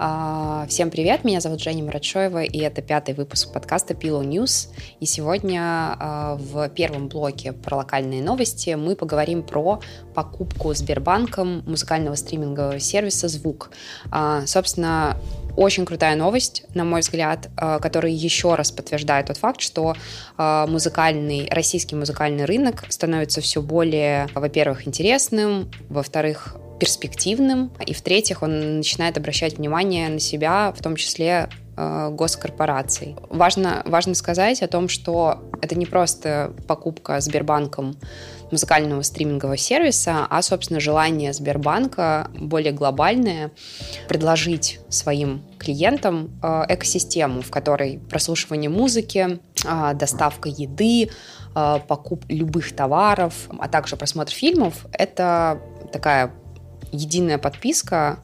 А, всем привет, меня зовут Женя Маратшоева, и это пятый выпуск подкаста Pillow News. И сегодня а, в первом блоке про локальные новости мы поговорим про покупку Сбербанком музыкального стримингового сервиса «Звук». А, собственно, очень крутая новость, на мой взгляд, которая еще раз подтверждает тот факт, что музыкальный, российский музыкальный рынок становится все более, во-первых, интересным, во-вторых, перспективным, и в-третьих, он начинает обращать внимание на себя, в том числе э, госкорпораций. Важно, важно сказать о том, что это не просто покупка Сбербанком музыкального стримингового сервиса, а, собственно, желание Сбербанка более глобальное предложить своим клиентам э, экосистему, в которой прослушивание музыки, э, доставка еды, покуп любых товаров, а также просмотр фильмов — это такая единая подписка,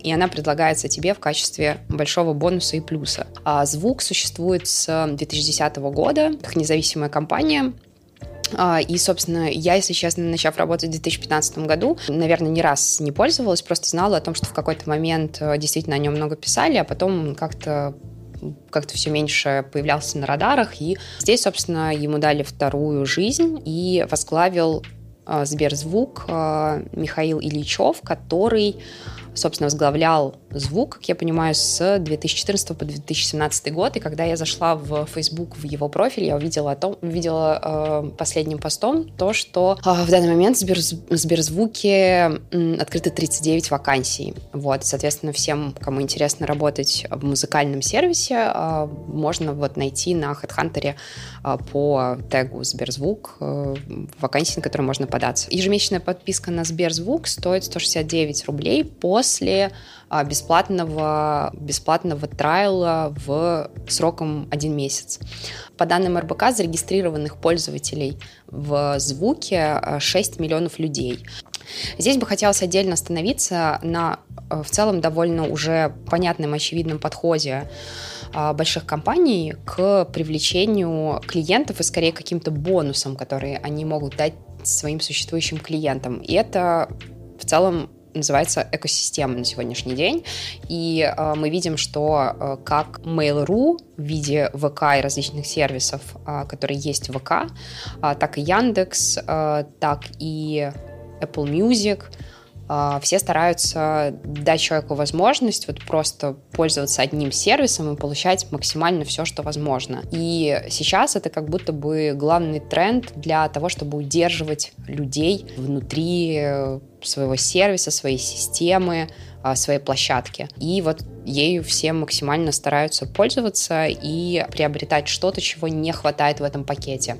и она предлагается тебе в качестве большого бонуса и плюса. А звук существует с 2010 года, как независимая компания, а, и, собственно, я, если честно, начав работать в 2015 году, наверное, не раз не пользовалась, просто знала о том, что в какой-то момент э, действительно о нем много писали, а потом как-то как-то все меньше появлялся на радарах. И здесь, собственно, ему дали вторую жизнь и возглавил Сберзвук э, Михаил Ильичев, который собственно, возглавлял звук, как я понимаю, с 2014 по 2017 год. И когда я зашла в Facebook, в его профиль, я увидела, о том, увидела э, последним постом то, что э, в данный момент в Сбер, Сберзвуке э, открыто 39 вакансий. Вот, соответственно, всем, кому интересно работать в музыкальном сервисе, э, можно вот найти на HeadHunter э, по тегу Сберзвук э, вакансии, на которые можно податься. Ежемесячная подписка на Сберзвук стоит 169 рублей по после а, бесплатного, бесплатного трайла в сроком один месяц. По данным РБК, зарегистрированных пользователей в звуке 6 а, миллионов людей. Здесь бы хотелось отдельно остановиться на а, в целом довольно уже понятном, очевидном подходе больших компаний к привлечению клиентов и скорее каким-то бонусам, которые они могут дать своим существующим клиентам. И это в целом называется экосистема на сегодняшний день. И э, мы видим, что э, как Mail.ru в виде ВК и различных сервисов, э, которые есть в ВК, э, так и Яндекс, э, так и Apple Music – все стараются дать человеку возможность вот просто пользоваться одним сервисом и получать максимально все, что возможно. И сейчас это как будто бы главный тренд для того, чтобы удерживать людей внутри э, своего сервиса, своей системы, а, своей площадки. И вот ею все максимально стараются пользоваться и приобретать что-то, чего не хватает в этом пакете.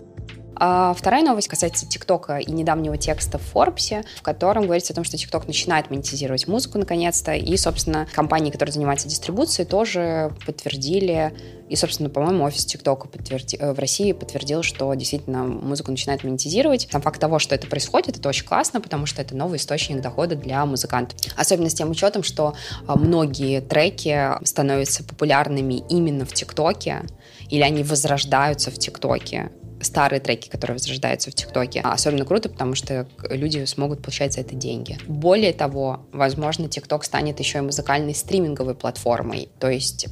А вторая новость касается ТикТока и недавнего текста в Форбсе, в котором говорится о том, что ТикТок начинает монетизировать музыку наконец-то, и, собственно, компании, которые занимаются дистрибуцией, тоже подтвердили, и, собственно, по-моему, офис ТикТока подтверди... Э, в России подтвердил, что действительно музыку начинает монетизировать. Сам факт того, что это происходит, это очень классно, потому что это новый источник дохода для музыкантов. Особенно с тем учетом, что а, многие треки становятся популярными именно в ТикТоке, или они возрождаются в ТикТоке старые треки, которые возрождаются в ТикТоке. Особенно круто, потому что люди смогут получать за это деньги. Более того, возможно, ТикТок станет еще и музыкальной стриминговой платформой. То есть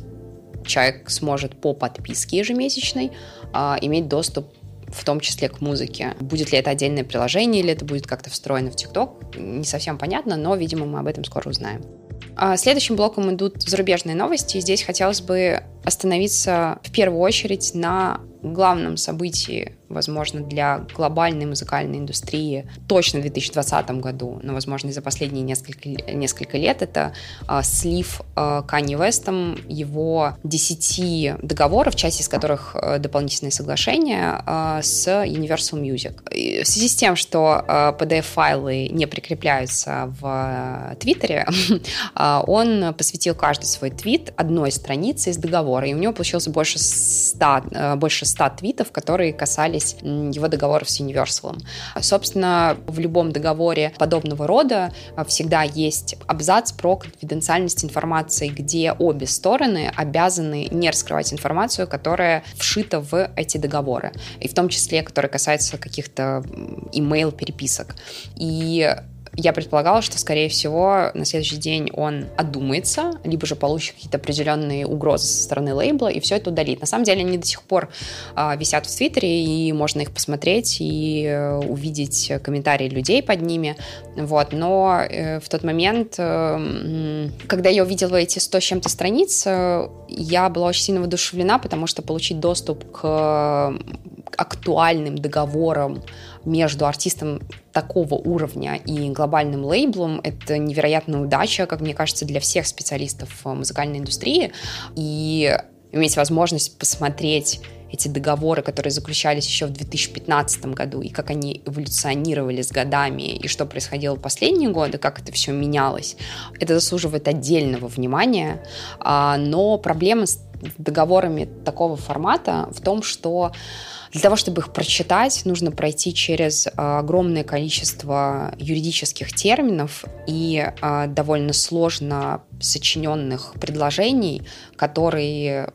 человек сможет по подписке ежемесячной а, иметь доступ в том числе к музыке. Будет ли это отдельное приложение или это будет как-то встроено в ТикТок, не совсем понятно, но, видимо, мы об этом скоро узнаем. А следующим блоком идут зарубежные новости. Здесь хотелось бы остановиться в первую очередь на главном событии возможно, для глобальной музыкальной индустрии точно в 2020 году, но, возможно, и за последние несколько, несколько лет, это э, слив э, Канни Вестом его 10 договоров, часть из которых э, дополнительные соглашения э, с Universal Music. И в связи с тем, что э, PDF-файлы не прикрепляются в Твиттере, э, он посвятил каждый свой твит одной странице из договора, и у него получилось больше 100, э, больше 100 твитов, которые касались касались его договоров с Universal. Собственно, в любом договоре подобного рода а, всегда есть абзац про конфиденциальность информации, где обе стороны обязаны не раскрывать информацию, которая вшита в эти договоры, и в том числе, которая касается каких-то email переписок. И я предполагала, что, скорее всего, на следующий день он одумается, либо же получит какие-то определенные угрозы со стороны лейбла, и все это удалит. На самом деле они до сих пор э, висят в Твиттере, и можно их посмотреть и э, увидеть комментарии людей под ними. Вот. Но э, в тот момент, э, когда я увидела эти 100 с чем-то страниц, э, я была очень сильно воодушевлена, потому что получить доступ к актуальным договорам между артистом такого уровня и глобальным лейблом — это невероятная удача, как мне кажется, для всех специалистов музыкальной индустрии. И иметь возможность посмотреть эти договоры, которые заключались еще в 2015 году, и как они эволюционировали с годами, и что происходило в последние годы, как это все менялось, это заслуживает отдельного внимания. А, но проблема договорами такого формата в том, что для того, чтобы их прочитать, нужно пройти через а, огромное количество юридических терминов и а, довольно сложно сочиненных предложений, которые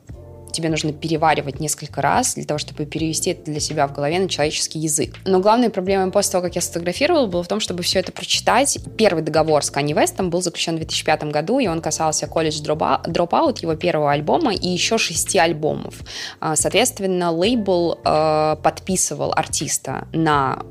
тебе нужно переваривать несколько раз для того, чтобы перевести это для себя в голове на человеческий язык. Но главная проблема после того, как я сфотографировала, была в том, чтобы все это прочитать. Первый договор с Kanye West был заключен в 2005 году, и он касался колледж Dropout, его первого альбома, и еще шести альбомов. А, соответственно, лейбл э, подписывал артиста на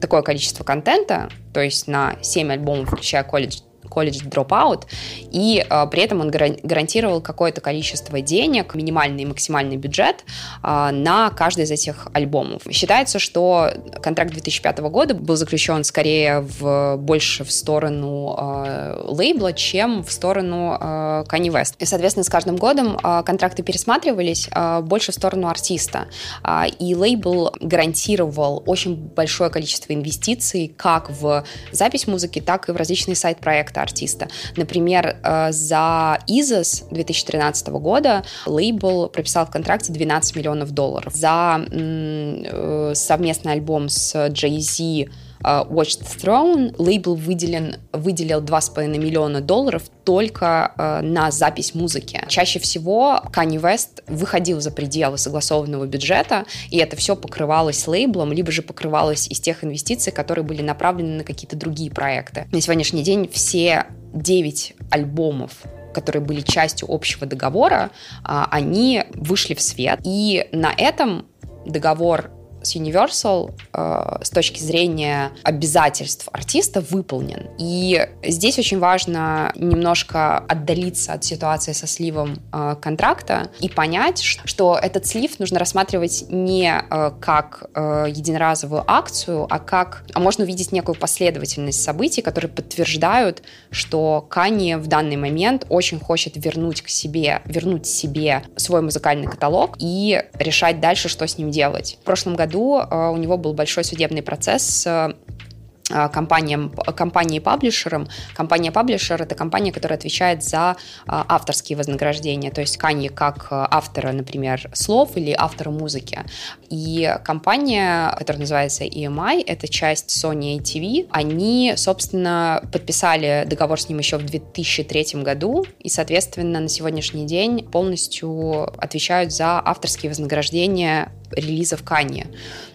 такое количество контента, то есть на 7 альбомов, включая колледж колледж Dropout, и э, при этом он гарантировал какое-то количество денег, минимальный и максимальный бюджет э, на каждый из этих альбомов. Считается, что контракт 2005 года был заключен скорее в, больше в сторону э, лейбла, чем в сторону э, Kanye West. И, соответственно, с каждым годом э, контракты пересматривались э, больше в сторону артиста. Э, и лейбл гарантировал очень большое количество инвестиций как в запись музыки, так и в различные сайт-проекты артиста. Например, э, за Изос 2013 года лейбл прописал в контракте 12 миллионов долларов. За э, совместный альбом с Jay-Z Watch the Throne лейбл выделен, выделил 2,5 миллиона долларов только uh, на запись музыки. Чаще всего Kanye West выходил за пределы согласованного бюджета, и это все покрывалось лейблом, либо же покрывалось из тех инвестиций, которые были направлены на какие-то другие проекты. На сегодняшний день все 9 альбомов которые были частью общего договора, они вышли в свет. И на этом договор с Universal э, с точки зрения обязательств артиста выполнен. И здесь очень важно немножко отдалиться от ситуации со сливом э, контракта и понять, что этот слив нужно рассматривать не э, как э, единоразовую акцию, а как, а можно увидеть некую последовательность событий, которые подтверждают, что Кани в данный момент очень хочет вернуть к себе, вернуть себе свой музыкальный каталог и решать дальше, что с ним делать. В прошлом году году э, у него был большой судебный процесс э, компаниям, компанией-паблишером. Компания-паблишер — это компания, которая отвечает за э, авторские вознаграждения, то есть Канье как автора, например, слов или автора музыки. И компания, которая называется EMI, это часть Sony ATV, они, собственно, подписали договор с ним еще в 2003 году, и, соответственно, на сегодняшний день полностью отвечают за авторские вознаграждения релизов Канье.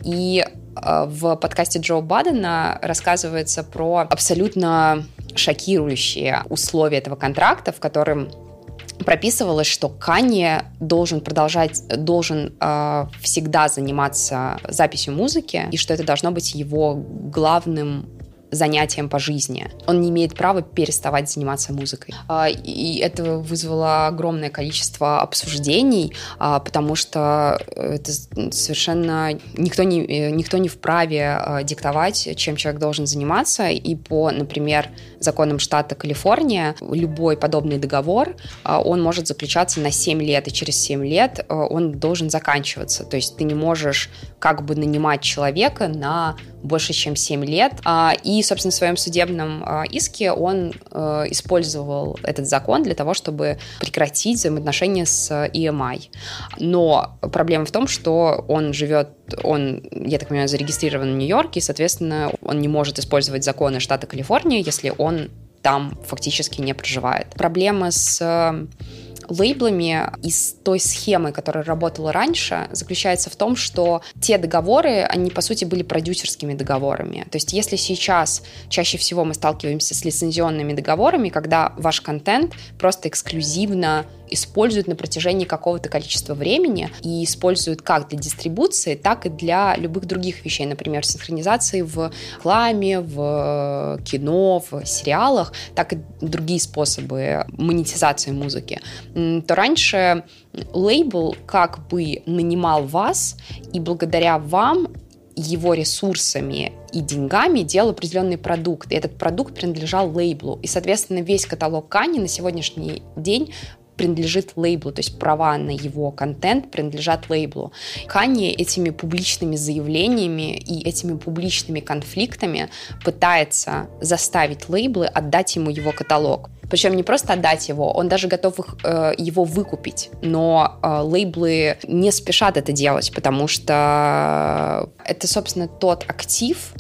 И в подкасте Джо Бадена рассказывается про абсолютно шокирующие условия этого контракта, в котором прописывалось, что Канье должен продолжать, должен э, всегда заниматься записью музыки, и что это должно быть его главным занятием по жизни. Он не имеет права переставать заниматься музыкой. А, и это вызвало огромное количество обсуждений, а, потому что это совершенно никто не, никто не вправе а, диктовать, чем человек должен заниматься. И по, например, законам штата Калифорния любой подобный договор, он может заключаться на 7 лет, и через 7 лет он должен заканчиваться. То есть ты не можешь как бы нанимать человека на больше, чем 7 лет. И, собственно, в своем судебном иске он использовал этот закон для того, чтобы прекратить взаимоотношения с EMI. Но проблема в том, что он живет, он, я так понимаю, зарегистрирован в Нью-Йорке, и, соответственно, он не может использовать законы штата Калифорния, если он там фактически не проживает. Проблема с лейблами из той схемы, которая работала раньше, заключается в том, что те договоры, они, по сути, были продюсерскими договорами. То есть если сейчас чаще всего мы сталкиваемся с лицензионными договорами, когда ваш контент просто эксклюзивно используют на протяжении какого-то количества времени и используют как для дистрибуции, так и для любых других вещей, например, синхронизации в рекламе, в кино, в сериалах, так и другие способы монетизации музыки, то раньше лейбл как бы нанимал вас, и благодаря вам его ресурсами и деньгами делал определенный продукт. И этот продукт принадлежал лейблу. И, соответственно, весь каталог Кани на сегодняшний день принадлежит лейблу, то есть права на его контент принадлежат лейблу. Канье этими публичными заявлениями и этими публичными конфликтами пытается заставить лейблы отдать ему его каталог. Причем не просто отдать его, он даже готов их, э, его выкупить. Но э, лейблы не спешат это делать, потому что это, собственно, тот актив,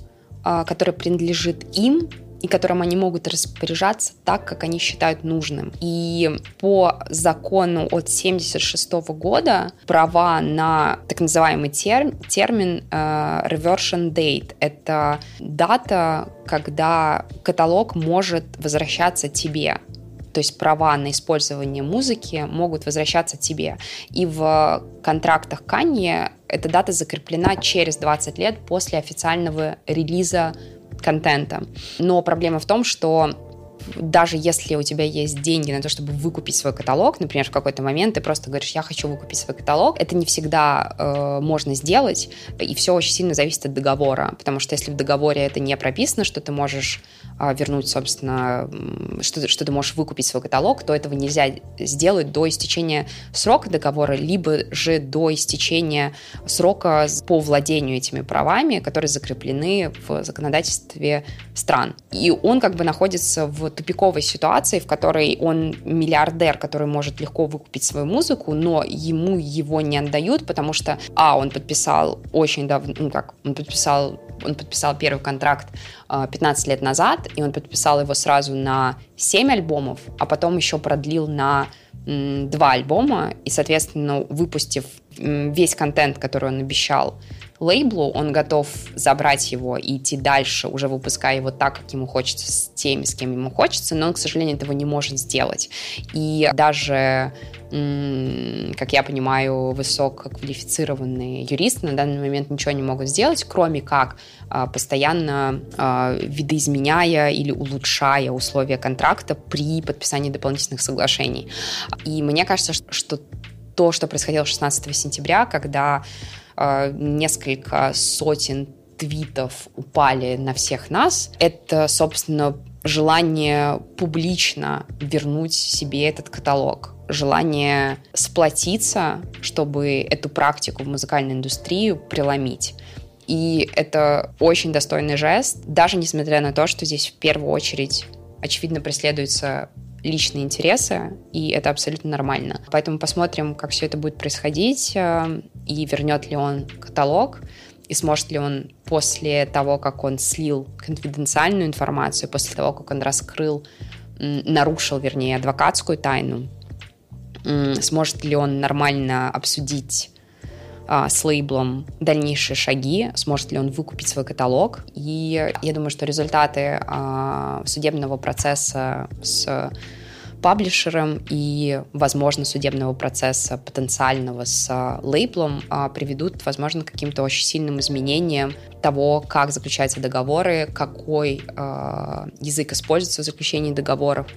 э, который принадлежит им, и которым они могут распоряжаться так, как они считают нужным. И по закону от 1976 года права на так называемый тер, термин uh, reversion date — это дата, когда каталог может возвращаться тебе то есть права на использование музыки могут возвращаться тебе. И в контрактах Канье эта дата закреплена через 20 лет после официального релиза контента. Но проблема в том, что даже если у тебя есть деньги на то, чтобы выкупить свой каталог, например, в какой-то момент ты просто говоришь, я хочу выкупить свой каталог, это не всегда э, можно сделать, и все очень сильно зависит от договора, потому что если в договоре это не прописано, что ты можешь э, вернуть, собственно, что, что ты можешь выкупить свой каталог, то этого нельзя сделать до истечения срока договора, либо же до истечения срока по владению этими правами, которые закреплены в законодательстве стран. И он как бы находится в тупиковой ситуации, в которой он миллиардер, который может легко выкупить свою музыку, но ему его не отдают, потому что, а, он подписал очень давно, ну как, он подписал он подписал первый контракт 15 а, лет назад, и он подписал его сразу на 7 альбомов, а потом еще продлил на два альбома, и, соответственно, выпустив весь контент, который он обещал лейблу, он готов забрать его и идти дальше, уже выпуская его так, как ему хочется, с теми, с кем ему хочется, но он, к сожалению, этого не может сделать. И даже как я понимаю, высококвалифицированные юристы на данный момент ничего не могут сделать, кроме как а, постоянно а, видоизменяя или улучшая условия контракта при подписании дополнительных соглашений. И мне кажется, что то, что происходило 16 сентября, когда несколько сотен твитов упали на всех нас, это, собственно, желание публично вернуть себе этот каталог желание сплотиться, чтобы эту практику в музыкальной индустрии преломить. И это очень достойный жест, даже несмотря на то, что здесь в первую очередь очевидно преследуется личные интересы, и это абсолютно нормально. Поэтому посмотрим, как все это будет происходить, э, и вернет ли он каталог, и сможет ли он после того, как он слил конфиденциальную информацию, после того, как он раскрыл, нарушил, вернее, адвокатскую тайну, сможет ли он нормально обсудить а, с лейблом дальнейшие шаги, сможет ли он выкупить свой каталог. И я думаю, что результаты а, судебного процесса с паблишером и, возможно, судебного процесса потенциального с а, лейблом а, приведут, возможно, к каким-то очень сильным изменениям того, как заключаются договоры, какой язык используется в заключении договоров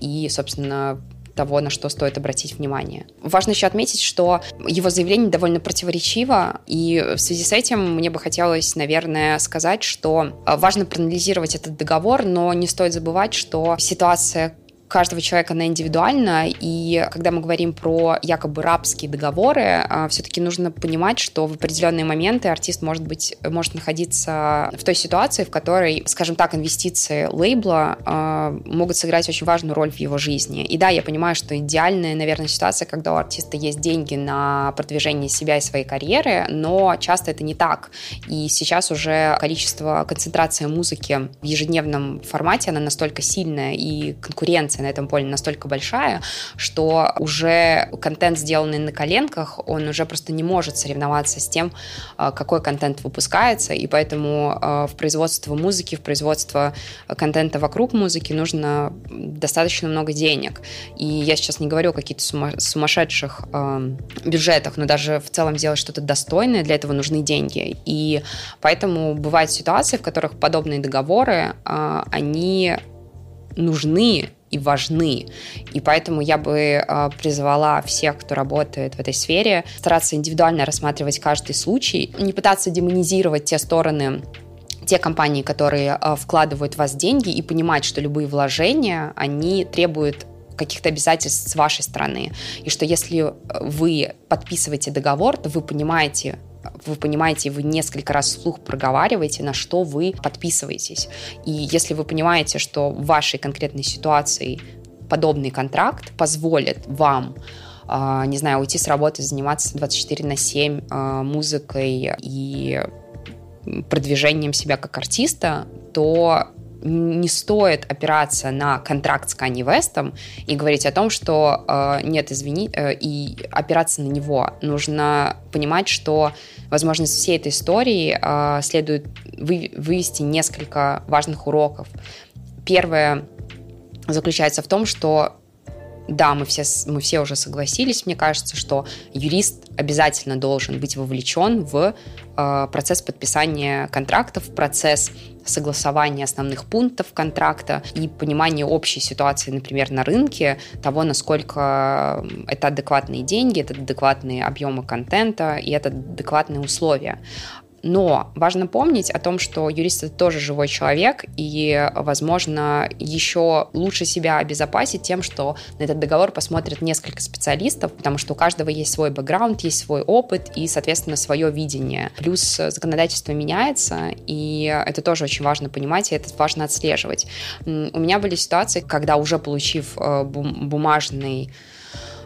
и, собственно, того, на что стоит обратить внимание. Важно еще отметить, что его заявление довольно противоречиво, и в связи с этим мне бы хотелось, наверное, сказать, что важно проанализировать этот договор, но не стоит забывать, что ситуация каждого человека она индивидуальна, и когда мы говорим про якобы рабские договоры, а, все-таки нужно понимать, что в определенные моменты артист может быть, может находиться в той ситуации, в которой, скажем так, инвестиции лейбла э, могут сыграть очень важную роль в его жизни. И да, я понимаю, что идеальная, наверное, ситуация, когда у артиста есть деньги на продвижение себя и своей карьеры, но часто это не так. И сейчас уже количество концентрация музыки в ежедневном формате, она настолько сильная, и конкуренция конкуренция на этом поле настолько большая, что уже контент, сделанный на коленках, он уже просто не может соревноваться с тем, а, какой контент выпускается, и поэтому а, в производство музыки, в производство контента вокруг музыки нужно достаточно много денег. И я сейчас не говорю о каких-то сумасшедших бюджетах, но даже в целом сделать что-то достойное, для этого нужны деньги. И поэтому бывают ситуации, в которых подобные договоры, они нужны и важны. И поэтому я бы э, призвала всех, кто работает в этой сфере, стараться индивидуально рассматривать каждый случай, не пытаться демонизировать те стороны те компании, которые э, вкладывают в вас деньги, и понимать, что любые вложения, они требуют каких-то обязательств с вашей стороны. И что если вы подписываете договор, то вы понимаете, вы понимаете, вы несколько раз вслух проговариваете, на что вы подписываетесь. И если вы понимаете, что в вашей конкретной ситуации подобный контракт позволит вам а, не знаю, уйти с работы, заниматься 24 на 7 а, музыкой и продвижением себя как артиста, то не стоит опираться на контракт с Канни Вестом и говорить о том, что э, нет, извини, э, и опираться на него. Нужно понимать, что, возможно, из всей этой истории э, следует вы, вывести несколько важных уроков. Первое заключается в том, что да, мы все, мы все уже согласились, мне кажется, что юрист обязательно должен быть вовлечен в э, процесс подписания контрактов, процесс согласования основных пунктов контракта и понимание общей ситуации, например, на рынке, того, насколько это адекватные деньги, это адекватные объемы контента и это адекватные условия. Но важно помнить о том, что юрист это тоже живой человек, и, возможно, еще лучше себя обезопасить тем, что на этот договор посмотрят несколько специалистов, потому что у каждого есть свой бэкграунд, есть свой опыт и, соответственно, свое видение. Плюс законодательство меняется, и это тоже очень важно понимать, и это важно отслеживать. У меня были ситуации, когда уже получив э, бумажный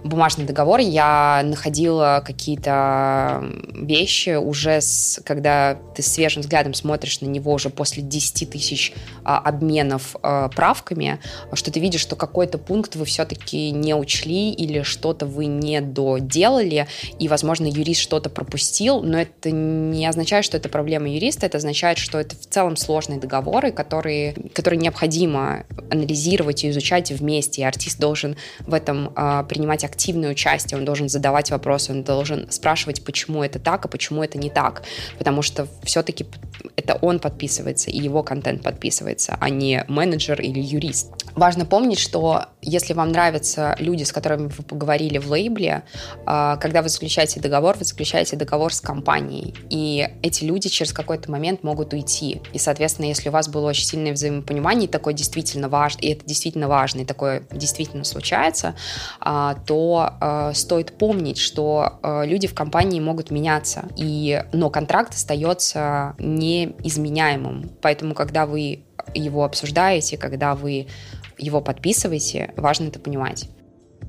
бумажный договор, я находила какие-то вещи уже, с, когда ты свежим взглядом смотришь на него уже после 10 тысяч а, обменов а, правками, что ты видишь, что какой-то пункт вы все-таки не учли или что-то вы не доделали, и, возможно, юрист что-то пропустил, но это не означает, что это проблема юриста, это означает, что это в целом сложные договоры, которые, которые необходимо анализировать и изучать вместе, и артист должен в этом а, принимать активное участие, он должен задавать вопросы, он должен спрашивать, почему это так, а почему это не так, потому что все-таки это он подписывается, и его контент подписывается, а не менеджер или юрист. Важно помнить, что если вам нравятся люди, с которыми вы поговорили в лейбле, а, когда вы заключаете договор, вы заключаете договор с компанией, и эти люди через какой-то момент могут уйти. И, соответственно, если у вас было очень сильное взаимопонимание, и такое действительно важно, и это действительно важно, и такое действительно случается, а, то а, стоит помнить, что люди в компании могут меняться, и, но контракт остается неизменяемым. Поэтому, когда вы его обсуждаете, когда вы его подписываете, важно это понимать.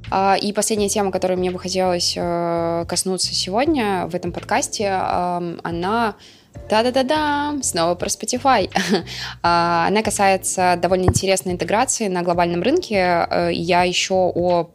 А, и последняя тема, которой мне бы хотелось э, коснуться сегодня в этом подкасте, она да-да-да-да, снова про Spotify. А, она касается довольно интересной интеграции на глобальном рынке. Э, я еще о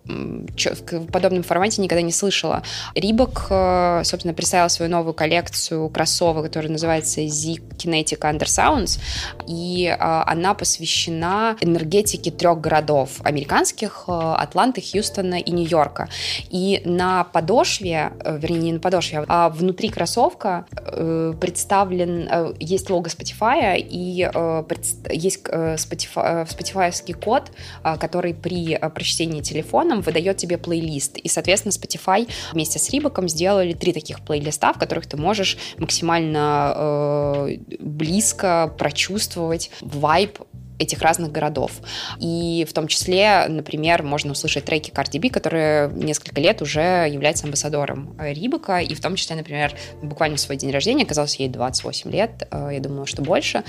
подобном формате никогда не слышала. Рибок, э, собственно, представила свою новую коллекцию кроссовок, которая называется Z Kinetic Under Sounds, и а, она посвящена энергетике трех городов американских, э, Атланты, Хьюстона и Нью-Йорка. И на подошве, вернее, не на подошве, а внутри кроссовка представлена представлен, э, есть лого Spotify и э, есть э, Spotify, Spotify код, который при прочтении телефоном выдает тебе плейлист. И, соответственно, Spotify вместе с Рибаком сделали три таких плейлиста, в которых ты можешь максимально близко прочувствовать вайб этих разных городов. И в том числе, например, можно услышать треки Cardi B, которая несколько лет уже является амбассадором Рибака, и в том числе, например, буквально в свой день рождения, оказалось ей 28 лет, э, я думала, что больше,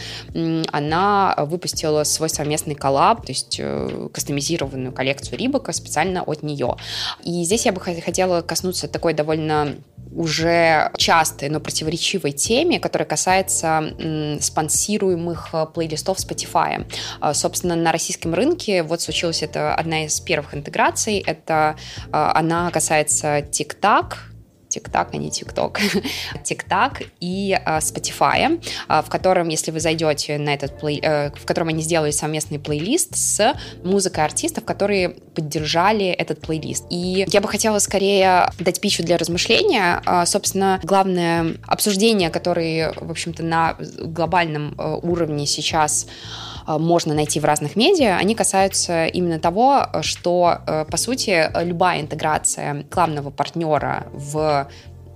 она выпустила свой совместный коллаб, то есть э, кастомизированную коллекцию Рибака специально от нее. И здесь я бы хотела коснуться такой довольно уже частой, но противоречивой теме, которая касается спонсируемых э, плейлистов Spotify. Собственно, на российском рынке вот случилась это одна из первых интеграций. Это она касается TikTok, TikTok, а не TikTok, TikTok и uh, Spotify, uh, в котором, если вы зайдете на этот плей, uh, в котором они сделали совместный плейлист с музыкой артистов, которые поддержали этот плейлист. И я бы хотела скорее дать пищу для размышления. Uh, собственно, главное обсуждение, которое, в общем-то, на глобальном uh, уровне сейчас Э, можно найти в разных медиа, они касаются именно того, что, э, по сути, любая интеграция рекламного партнера в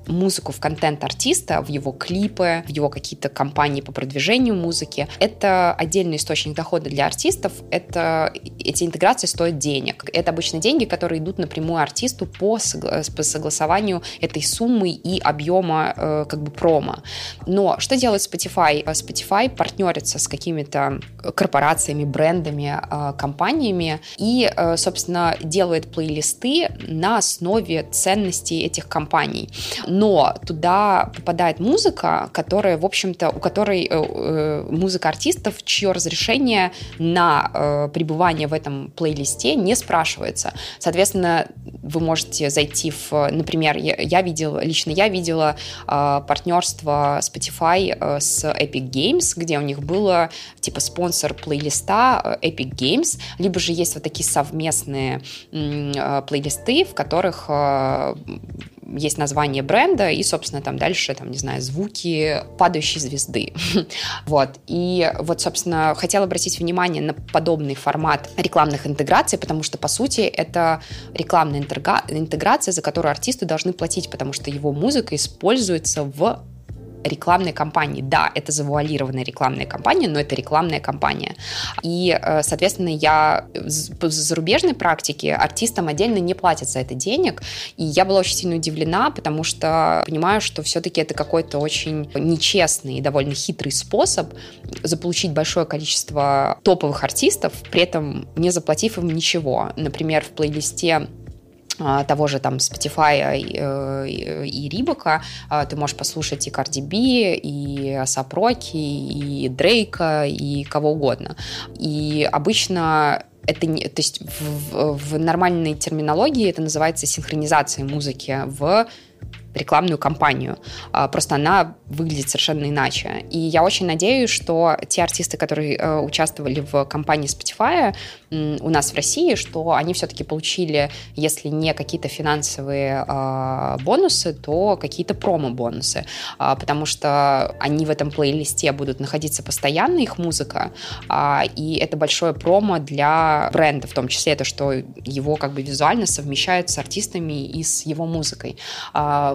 музыку в контент артиста, в его клипы, в его какие-то кампании по продвижению музыки. Это отдельный источник дохода для артистов. Это, эти интеграции стоят денег. Это обычно деньги, которые идут напрямую артисту по, согла по согласованию этой суммы и объема э, как бы промо. Но что делает Spotify? Spotify партнерится с какими-то корпорациями, брендами, э, компаниями и, э, собственно, делает плейлисты на основе ценностей этих компаний но туда попадает музыка, которая, в общем-то, у которой э, э, музыка артистов, чье разрешение на э, пребывание в этом плейлисте не спрашивается. Соответственно, вы можете зайти в, например, я, видела, лично я видела партнерство Spotify с Epic Games, где у них было типа спонсор плейлиста Epic Games, либо же есть вот такие совместные плейлисты, в которых есть название бренда и, собственно, там дальше, там, не знаю, звуки падающей звезды. вот. И вот, собственно, хотела обратить внимание на подобный формат рекламных интеграций, потому что, по сути, это рекламная интеграция, за которую артисты должны платить, потому что его музыка используется в рекламной кампании. Да, это завуалированная рекламная кампания, но это рекламная кампания. И, э, соответственно, я по зарубежной практике артистам отдельно не платят за это денег. И я была очень сильно удивлена, потому что понимаю, что все-таки это какой-то очень нечестный и довольно хитрый способ заполучить большое количество топовых артистов, при этом не заплатив им ничего. Например, в плейлисте того же там Spotify и, и Рибака, ты можешь послушать и Cardi B, и Асапроки, и Дрейка, и кого угодно. И обычно это не, то есть в, в нормальной терминологии это называется синхронизация музыки в рекламную кампанию. А, просто она выглядит совершенно иначе. И я очень надеюсь, что те артисты, которые э, участвовали в кампании Spotify у нас в России, что они все-таки получили, если не какие-то финансовые а, бонусы, то какие-то промо-бонусы. А, потому что они в этом плейлисте будут находиться постоянно, их музыка, и это большое промо для бренда, в том числе это, что его как бы визуально совмещают с артистами и с его музыкой.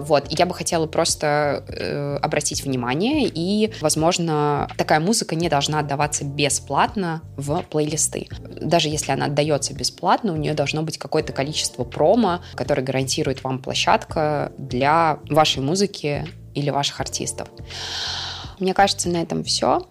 Вот, я бы хотела просто э, обратить внимание, и, возможно, такая музыка не должна отдаваться бесплатно в плейлисты. Даже если она отдается бесплатно, у нее должно быть какое-то количество промо, которое гарантирует вам площадка для вашей музыки или ваших артистов. Мне кажется, на этом все.